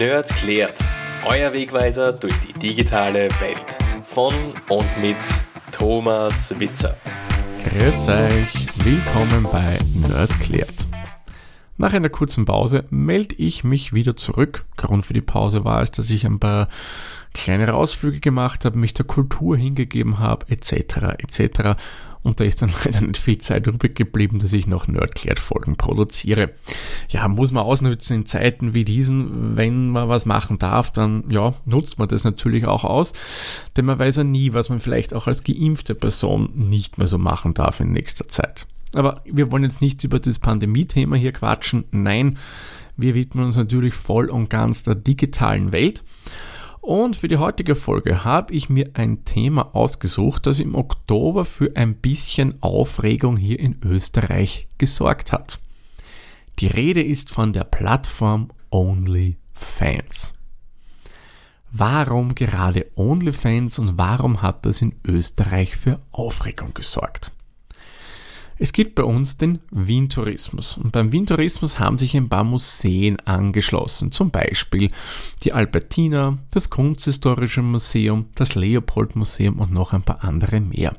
Nerd klärt. Euer Wegweiser durch die digitale Welt. Von und mit Thomas Witzer. Grüß euch, willkommen bei Nerd klärt. Nach einer kurzen Pause melde ich mich wieder zurück. Grund für die Pause war es, dass ich ein paar kleinere Ausflüge gemacht habe, mich der Kultur hingegeben habe, etc. etc. Und da ist dann leider nicht viel Zeit übrig geblieben, dass ich noch Nerdklärt-Folgen produziere. Ja, muss man ausnutzen in Zeiten wie diesen. Wenn man was machen darf, dann ja, nutzt man das natürlich auch aus. Denn man weiß ja nie, was man vielleicht auch als geimpfte Person nicht mehr so machen darf in nächster Zeit. Aber wir wollen jetzt nicht über das Pandemie-Thema hier quatschen. Nein, wir widmen uns natürlich voll und ganz der digitalen Welt. Und für die heutige Folge habe ich mir ein Thema ausgesucht, das im Oktober für ein bisschen Aufregung hier in Österreich gesorgt hat. Die Rede ist von der Plattform OnlyFans. Warum gerade OnlyFans und warum hat das in Österreich für Aufregung gesorgt? Es gibt bei uns den Wien-Tourismus. Und beim Wien-Tourismus haben sich ein paar Museen angeschlossen. Zum Beispiel die Albertina, das Kunsthistorische Museum, das Leopold-Museum und noch ein paar andere mehr.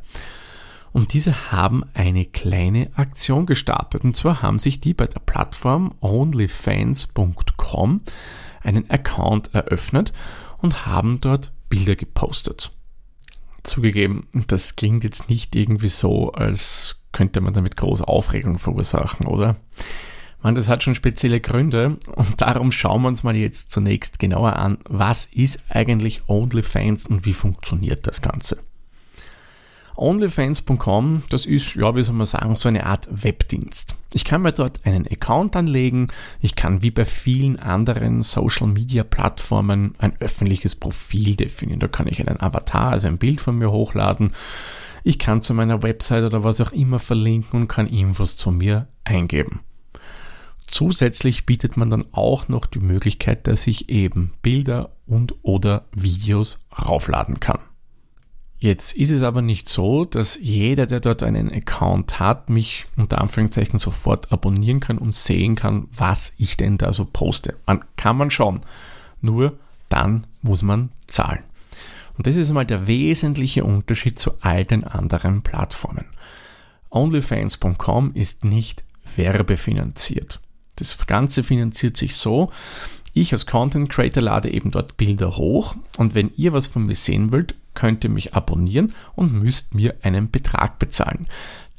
Und diese haben eine kleine Aktion gestartet. Und zwar haben sich die bei der Plattform onlyfans.com einen Account eröffnet und haben dort Bilder gepostet. Zugegeben, das klingt jetzt nicht irgendwie so, als könnte man damit große Aufregung verursachen, oder? Man, das hat schon spezielle Gründe und darum schauen wir uns mal jetzt zunächst genauer an, was ist eigentlich OnlyFans und wie funktioniert das Ganze. OnlyFans.com, das ist, ja, wie soll man sagen, so eine Art Webdienst. Ich kann mir dort einen Account anlegen, ich kann wie bei vielen anderen Social Media Plattformen ein öffentliches Profil definieren. Da kann ich einen Avatar, also ein Bild von mir hochladen ich kann zu meiner Website oder was auch immer verlinken und kann Infos zu mir eingeben. Zusätzlich bietet man dann auch noch die Möglichkeit, dass ich eben Bilder und oder Videos raufladen kann. Jetzt ist es aber nicht so, dass jeder, der dort einen Account hat, mich unter Anführungszeichen sofort abonnieren kann und sehen kann, was ich denn da so poste. Man kann man schon. Nur dann muss man zahlen. Und das ist einmal der wesentliche Unterschied zu all den anderen Plattformen. OnlyFans.com ist nicht werbefinanziert. Das Ganze finanziert sich so, ich als Content Creator lade eben dort Bilder hoch und wenn ihr was von mir sehen wollt, könnt ihr mich abonnieren und müsst mir einen Betrag bezahlen.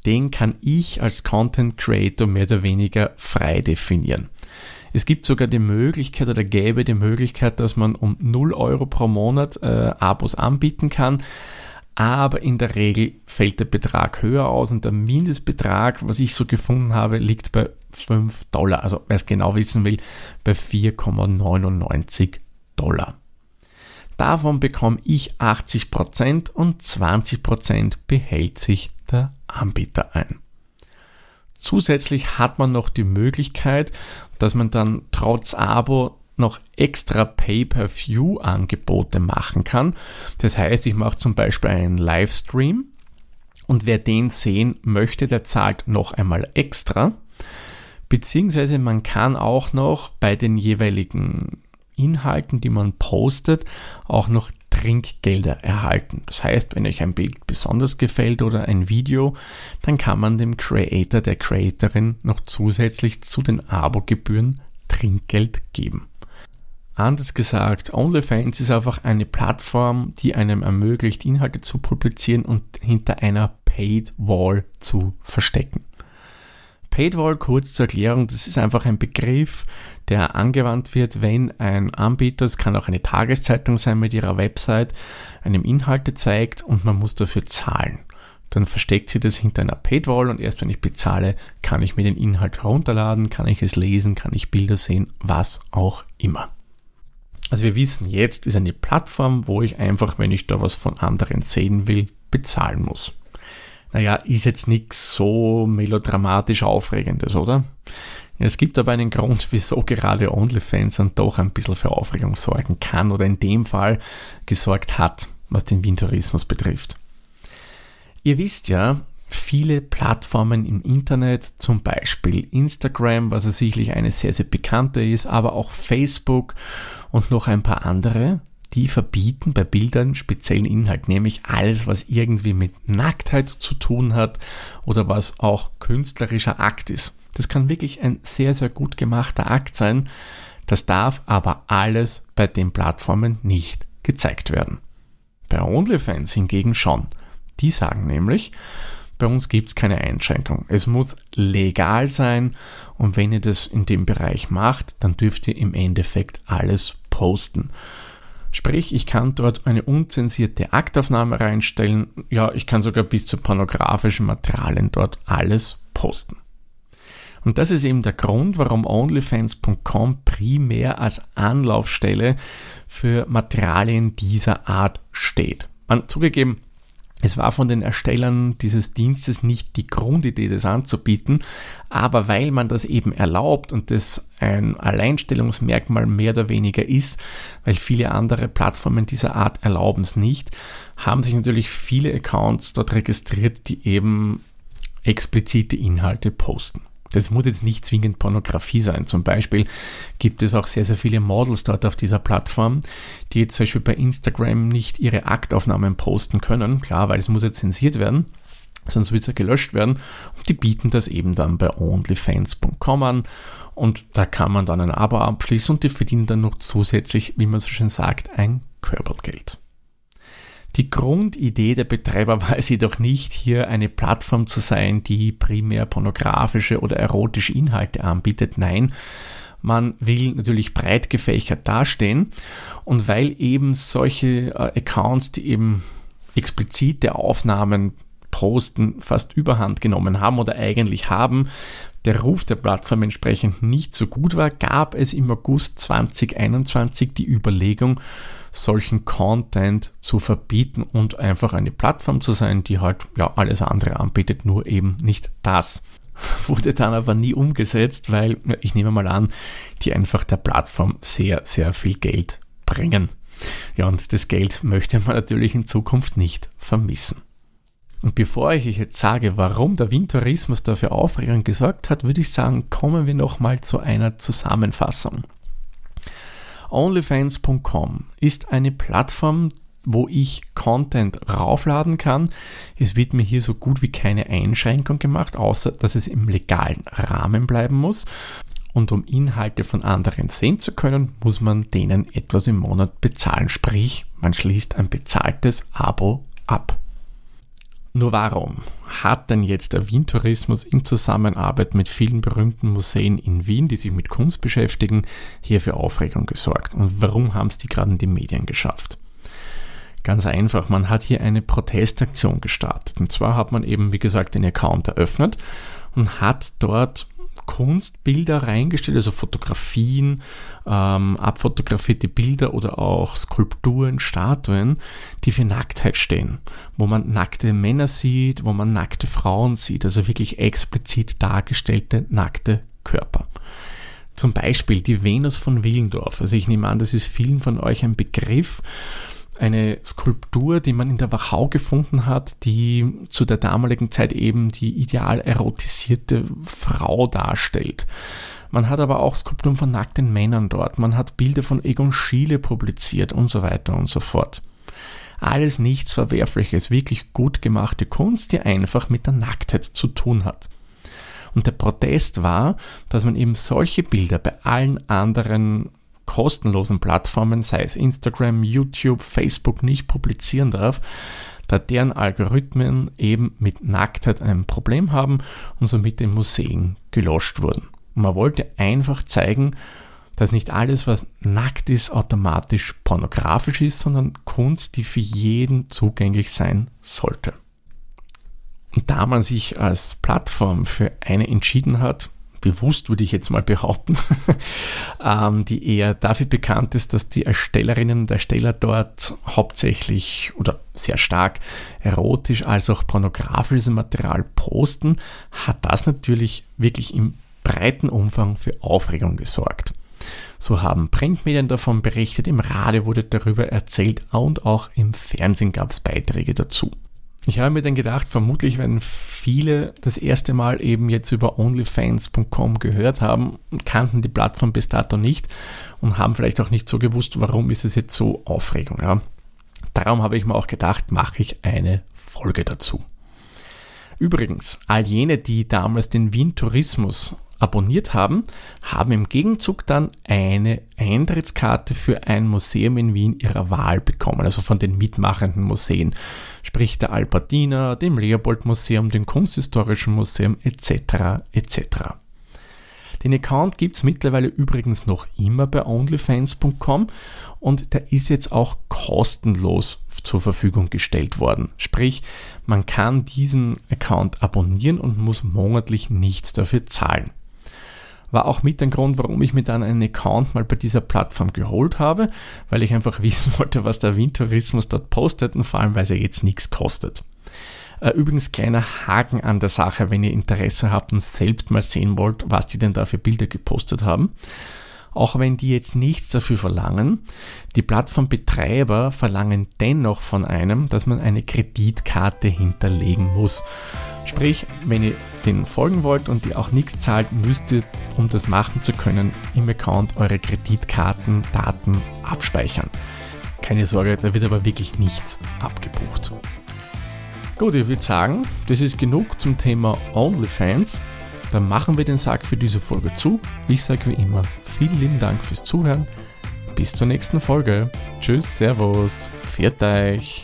Den kann ich als Content Creator mehr oder weniger frei definieren. Es gibt sogar die Möglichkeit oder gäbe die Möglichkeit, dass man um 0 Euro pro Monat äh, Abos anbieten kann. Aber in der Regel fällt der Betrag höher aus und der Mindestbetrag, was ich so gefunden habe, liegt bei 5 Dollar. Also wer es genau wissen will, bei 4,99 Dollar. Davon bekomme ich 80% und 20% behält sich der Anbieter ein. Zusätzlich hat man noch die Möglichkeit, dass man dann trotz Abo noch extra Pay-per-View-Angebote machen kann. Das heißt, ich mache zum Beispiel einen Livestream und wer den sehen möchte, der zahlt noch einmal extra. Beziehungsweise man kann auch noch bei den jeweiligen Inhalten, die man postet, auch noch Trinkgelder erhalten. Das heißt, wenn euch ein Bild besonders gefällt oder ein Video, dann kann man dem Creator, der Creatorin noch zusätzlich zu den Abogebühren Trinkgeld geben. Anders gesagt, OnlyFans ist einfach eine Plattform, die einem ermöglicht, Inhalte zu publizieren und hinter einer Paid Wall zu verstecken. Paidwall, kurz zur Erklärung, das ist einfach ein Begriff, der angewandt wird, wenn ein Anbieter, es kann auch eine Tageszeitung sein mit ihrer Website, einem Inhalte zeigt und man muss dafür zahlen. Dann versteckt sie das hinter einer Paidwall und erst wenn ich bezahle, kann ich mir den Inhalt herunterladen, kann ich es lesen, kann ich Bilder sehen, was auch immer. Also wir wissen, jetzt ist eine Plattform, wo ich einfach, wenn ich da was von anderen sehen will, bezahlen muss naja, ist jetzt nichts so melodramatisch Aufregendes, oder? Es gibt aber einen Grund, wieso gerade OnlyFans dann doch ein bisschen für Aufregung sorgen kann oder in dem Fall gesorgt hat, was den Windtourismus betrifft. Ihr wisst ja, viele Plattformen im Internet, zum Beispiel Instagram, was ja sicherlich eine sehr, sehr bekannte ist, aber auch Facebook und noch ein paar andere, die verbieten bei Bildern speziellen Inhalt, nämlich alles, was irgendwie mit Nacktheit zu tun hat oder was auch künstlerischer Akt ist. Das kann wirklich ein sehr, sehr gut gemachter Akt sein. Das darf aber alles bei den Plattformen nicht gezeigt werden. Bei OnlyFans hingegen schon. Die sagen nämlich, bei uns gibt es keine Einschränkung. Es muss legal sein und wenn ihr das in dem Bereich macht, dann dürft ihr im Endeffekt alles posten. Sprich, ich kann dort eine unzensierte Aktaufnahme reinstellen. Ja, ich kann sogar bis zu pornografischen Materialien dort alles posten. Und das ist eben der Grund, warum OnlyFans.com primär als Anlaufstelle für Materialien dieser Art steht. Man zugegeben, es war von den Erstellern dieses Dienstes nicht die Grundidee, das anzubieten, aber weil man das eben erlaubt und das ein Alleinstellungsmerkmal mehr oder weniger ist, weil viele andere Plattformen dieser Art erlauben es nicht, haben sich natürlich viele Accounts dort registriert, die eben explizite Inhalte posten. Das muss jetzt nicht zwingend Pornografie sein. Zum Beispiel gibt es auch sehr, sehr viele Models dort auf dieser Plattform, die jetzt zum Beispiel bei Instagram nicht ihre Aktaufnahmen posten können. Klar, weil es muss jetzt zensiert werden sonst wird es ja gelöscht werden. Und die bieten das eben dann bei onlyfans.com an und da kann man dann ein Abo abschließen und die verdienen dann noch zusätzlich, wie man so schön sagt, ein Körpergeld. Die Grundidee der Betreiber war es jedoch nicht, hier eine Plattform zu sein, die primär pornografische oder erotische Inhalte anbietet. Nein, man will natürlich breit gefächert dastehen und weil eben solche äh, Accounts, die eben explizite Aufnahmen posten, fast überhand genommen haben oder eigentlich haben, der Ruf der Plattform entsprechend nicht so gut war, gab es im August 2021 die Überlegung, solchen Content zu verbieten und einfach eine Plattform zu sein, die halt ja alles andere anbietet, nur eben nicht das. Wurde dann aber nie umgesetzt, weil ich nehme mal an, die einfach der Plattform sehr, sehr viel Geld bringen. Ja, und das Geld möchte man natürlich in Zukunft nicht vermissen. Und bevor ich euch jetzt sage, warum der Windtourismus dafür Aufregung gesorgt hat, würde ich sagen, kommen wir nochmal zu einer Zusammenfassung. OnlyFans.com ist eine Plattform, wo ich Content raufladen kann. Es wird mir hier so gut wie keine Einschränkung gemacht, außer dass es im legalen Rahmen bleiben muss. Und um Inhalte von anderen sehen zu können, muss man denen etwas im Monat bezahlen. Sprich, man schließt ein bezahltes Abo ab. Nur warum hat denn jetzt der Wien-Tourismus in Zusammenarbeit mit vielen berühmten Museen in Wien, die sich mit Kunst beschäftigen, hier für Aufregung gesorgt? Und warum haben es die gerade in die Medien geschafft? Ganz einfach, man hat hier eine Protestaktion gestartet. Und zwar hat man eben, wie gesagt, den Account eröffnet und hat dort Kunstbilder reingestellt, also Fotografien, ähm, abfotografierte Bilder oder auch Skulpturen, Statuen, die für Nacktheit stehen, wo man nackte Männer sieht, wo man nackte Frauen sieht, also wirklich explizit dargestellte nackte Körper. Zum Beispiel die Venus von Willendorf. Also ich nehme an, das ist vielen von euch ein Begriff eine Skulptur, die man in der Wachau gefunden hat, die zu der damaligen Zeit eben die ideal erotisierte Frau darstellt. Man hat aber auch Skulpturen von nackten Männern dort, man hat Bilder von Egon Schiele publiziert und so weiter und so fort. Alles nichts Verwerfliches, wirklich gut gemachte Kunst, die einfach mit der Nacktheit zu tun hat. Und der Protest war, dass man eben solche Bilder bei allen anderen kostenlosen Plattformen, sei es Instagram, YouTube, Facebook, nicht publizieren darf, da deren Algorithmen eben mit Nacktheit ein Problem haben und somit in Museen gelöscht wurden. man wollte einfach zeigen, dass nicht alles, was nackt ist, automatisch pornografisch ist, sondern Kunst, die für jeden zugänglich sein sollte. Und da man sich als Plattform für eine entschieden hat, bewusst, würde ich jetzt mal behaupten, ähm, die eher dafür bekannt ist, dass die Erstellerinnen und Ersteller dort hauptsächlich oder sehr stark erotisch als auch pornografisches Material posten, hat das natürlich wirklich im breiten Umfang für Aufregung gesorgt. So haben Printmedien davon berichtet, im Radio wurde darüber erzählt und auch im Fernsehen gab es Beiträge dazu. Ich habe mir dann gedacht, vermutlich werden viele das erste Mal eben jetzt über onlyfans.com gehört haben, kannten die Plattform bis dato nicht und haben vielleicht auch nicht so gewusst, warum ist es jetzt so Aufregung. Ja. Darum habe ich mir auch gedacht, mache ich eine Folge dazu. Übrigens, all jene, die damals den Wien Tourismus abonniert haben, haben im Gegenzug dann eine Eintrittskarte für ein Museum in Wien ihrer Wahl bekommen, also von den mitmachenden Museen, sprich der Albertina, dem Leopold Museum, dem Kunsthistorischen Museum etc. etc. Den Account gibt es mittlerweile übrigens noch immer bei onlyfans.com und der ist jetzt auch kostenlos zur Verfügung gestellt worden. Sprich, man kann diesen Account abonnieren und muss monatlich nichts dafür zahlen. War auch mit ein Grund, warum ich mir dann einen Account mal bei dieser Plattform geholt habe, weil ich einfach wissen wollte, was der Windtourismus dort postet und vor allem, weil es ja jetzt nichts kostet. Äh, übrigens kleiner Haken an der Sache, wenn ihr Interesse habt und selbst mal sehen wollt, was die denn da für Bilder gepostet haben. Auch wenn die jetzt nichts dafür verlangen, die Plattformbetreiber verlangen dennoch von einem, dass man eine Kreditkarte hinterlegen muss. Sprich, wenn ihr denen folgen wollt und ihr auch nichts zahlt, müsst ihr, um das machen zu können, im Account eure Kreditkartendaten abspeichern. Keine Sorge, da wird aber wirklich nichts abgebucht. Gut, ich würde sagen, das ist genug zum Thema OnlyFans. Dann machen wir den Sack für diese Folge zu. Ich sage wie immer, vielen lieben Dank fürs Zuhören. Bis zur nächsten Folge. Tschüss, Servus, pfiat euch.